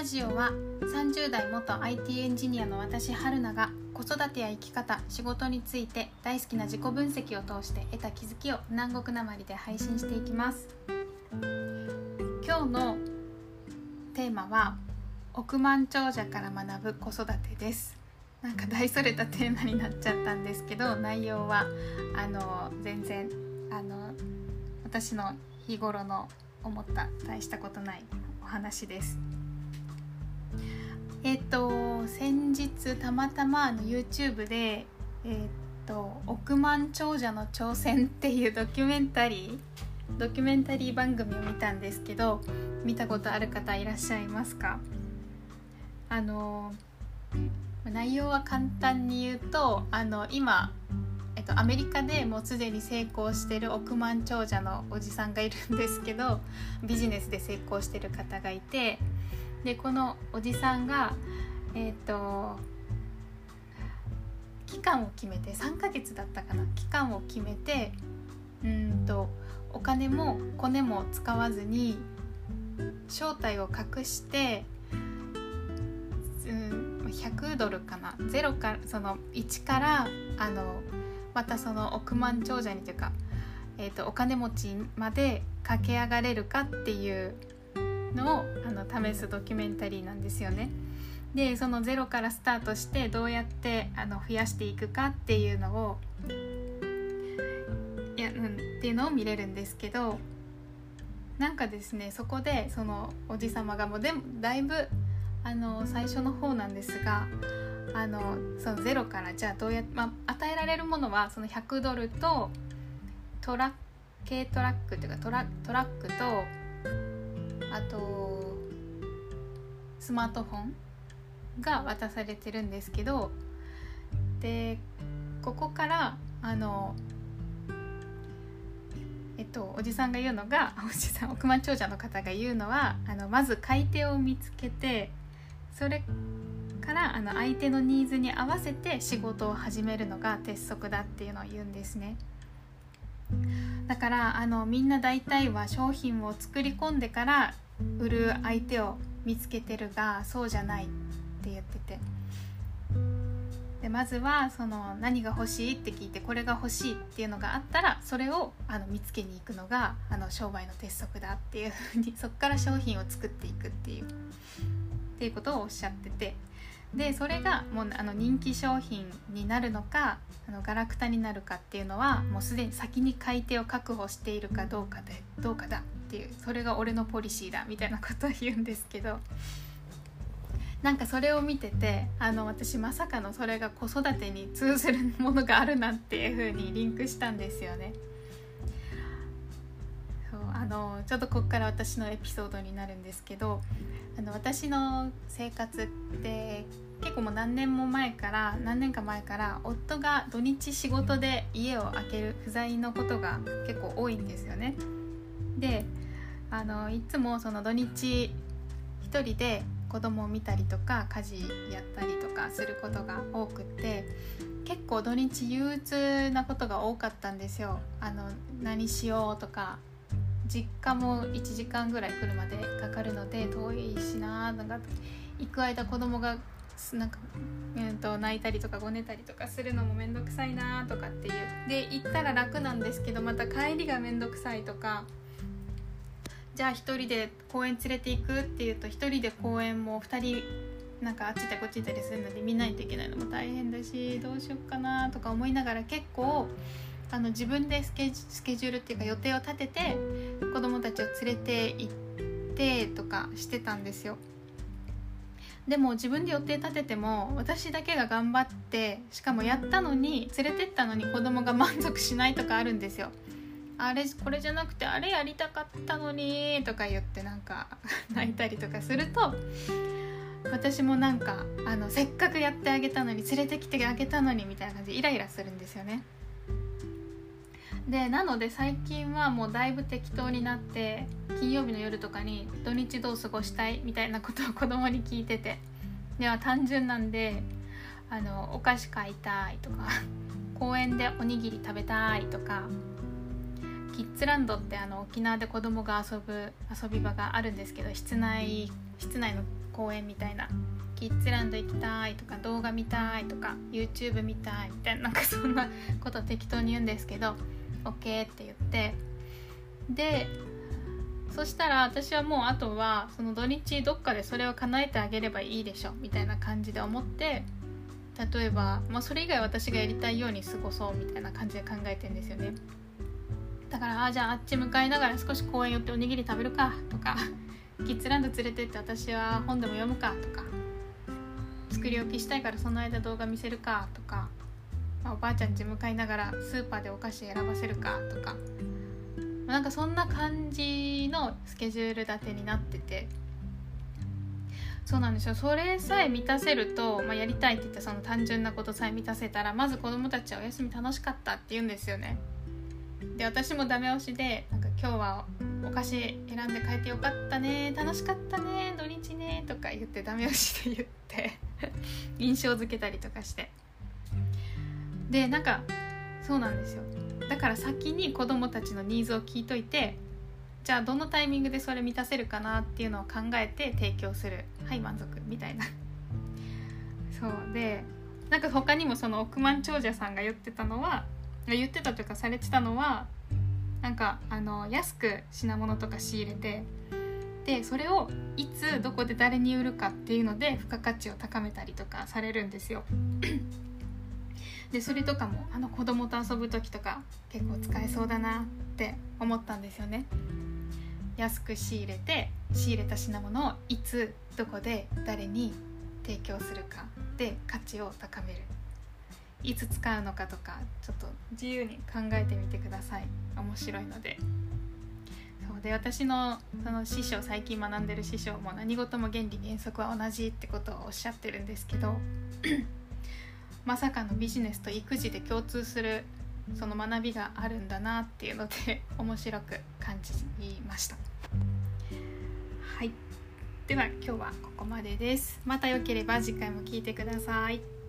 ラジオは30代元 IT エンジニアの私春菜が子育てや生き方仕事について大好きな自己分析を通して得た気づきを南国なまりで配信していきます今日のテーマは億万長者から学ぶ子育てですなんか大それたテーマになっちゃったんですけど内容はあの全然あの私の日頃の思った大したことないお話です。えっ、と先日たまたまあの YouTube でえっ、と億万長者の挑戦っていう ドキュメンタリードキュメンタリー番組を見たんですけど見たことある方いらっしゃいますか？あの内容は簡単に言うとあの今えっと、アメリカでもうすでに成功してる億万長者のおじさんがいるんですけどビジネスで成功してる方がいてでこのおじさんがえっ、と期間を決めて3ヶ月だったかな期間を決めてうんとお金もコネも使わずに正体を隠してうん100ドルかな0からその1からあのまたその億万長者にというか、えーと、お金持ちまで駆け上がれるかっていうのをの試すドキュメンタリーなんですよね。でそのゼロからスタートしてどうやってあの増やしていくかっていうのをいや、うん、っていうのを見れるんですけどなんかですねそこでそのおじ様がもうでもだいぶあの最初の方なんですがあのそのゼロからじゃあどうやって、まあ、与えられるものはその100ドルとトラ軽トラックっていうかトラトラックとスマートフォンが渡されてるんですけどでここからあのえっとおじさんが言うのが おじさん億万長者の方が言うのはあのまず買い手を見つけてそれからあの相手のニーズに合わせて仕事を始めるのが鉄則だっていうのを言うんですね。だからあのみんな大体は商品を作り込んでから売る相手を見つけてるがそうじゃないって言ってて。でまずはその何が欲しい？って聞いてこれが欲しいっていうのがあったらそれをあの見つけに行くのがあの商売の鉄則だっていうふうに そこから商品を作っていくっていうっていうことをおっしゃってて。でそれがもうあの人気商品になるのかあのガラクタになるかっていうのはもうすでに先に買い手を確保しているかどうかでどうかだ。っていうそれが俺のポリシーだみたいなことを言うんですけどなんかそれを見ててあの私まさかのそれが子育てに通ずるものがあるなっていう風にリンクしたんですよね。そうあのちょっとここから私のエピソードになるんですけどあの私の生活って結構もう何年も前から何年か前から夫が土日仕事で家を空ける不在のことが結構多いんですよね。であのいつもその土日1人で子供を見たりとか家事やったりとかすることが多くて結構土日憂鬱なことが多かったんですよ。あの何しようとか実家も1時間ぐらい来るまでかかるので遠いしななんか行く間子供がなんか、えー、と泣いたりとかごねたりとかするのも面倒くさいなとかっていうで行ったら楽なんですけどまた帰りが面倒くさいとかじゃあ1人で公園連れて行くっていうと1人で公園も2人なんかあっち行ったりこっち行ったりするので見ないといけないのも大変だしどうしよっかなとか思いながら結構あの自分でスケジュールっていうか予定を立てて子供たちを連れて行ってとかしてたんですよ。でも自分で予定立てても私だけが頑張ってしかもやったのに連れてったのに子供が満足しないとかあるんですよあれこれじゃなくてあれやりたかったのにとか言ってなんか泣いたりとかすると私もなんかあのせっかくやってあげたのに連れてきてあげたのにみたいな感じでイライラするんですよね。でなので最近はもうだいぶ適当になって金曜日の夜とかに土日どう過ごしたい？みたいなことを 子供に聞いてて。では単純なんであのお菓子買いたいとか公園でおにぎり食べたいとかキッズランドってあの沖縄で子供が遊ぶ遊び場があるんですけど室内室内の公園みたいな。キッズランド行きたいとか動画見たいとか YouTube 見たいみたいななんかそんなこと適当に言うんですけど OK って言って。でそしたら私はもうあとはその土日どっかでそれを叶えてあげればいいでしょみたいな感じで思って例えば、まあ、それ以外私がやりたいように過ごそうみたいな感じで考えてんですよね。だからあじゃああっち向かいながら少し公園寄っておにぎり食べるかとか キッズランド連れてって私は本でも読むかとか作り置きしたいからその間動画見せるかとか、まあ、おばあちゃん家向かいながらスーパーでお菓子選ばせるかとかなんかそんな感じのスケジュール立てになってて。そうなんですよ。それさえ満たせると、まあ、やりたいって言ってその単純なことさえ満たせたらまず子供たちは「お休み楽しかった」って言うんですよね。で私もダメ押しでなんか今日はお菓子選んで帰ってよかったね楽しかったね土日ねとか言ってダメ押しで言って 印象付けたりとかして。でなんかそうなんですよ。だから先に子どもたちのニーズを聞いといてじゃあどのタイミングでそれ満たせるかなっていうのを考えて提供する。はい満足みたいな。そうでなんか他にもその億万長者さんが言ってたのは言ってたというかされてたのはなんかあの安く品物とか仕入れてでそれをいつどこで誰に売るかっていうので付加価値を高めたりとかされるんですよ。でそれとかもあの子供と遊ぶ時とか結構使えそうだなって思ったんですよね。安く仕入れて仕入れた品物をいつどこで誰に提供するかで価値を高める。いつ使うのかとかちょっと自由に考えてみてください。面白いので。そうで私のその師匠最近学んでる師匠も何事も原理原則は同じってことをおっしゃってるんですけど まさかのビジネスと育児で共通するその学びがあるんだなっていうので 面白く感じました。はい。では今日はここまでです。また良ければ次回も聴いてください。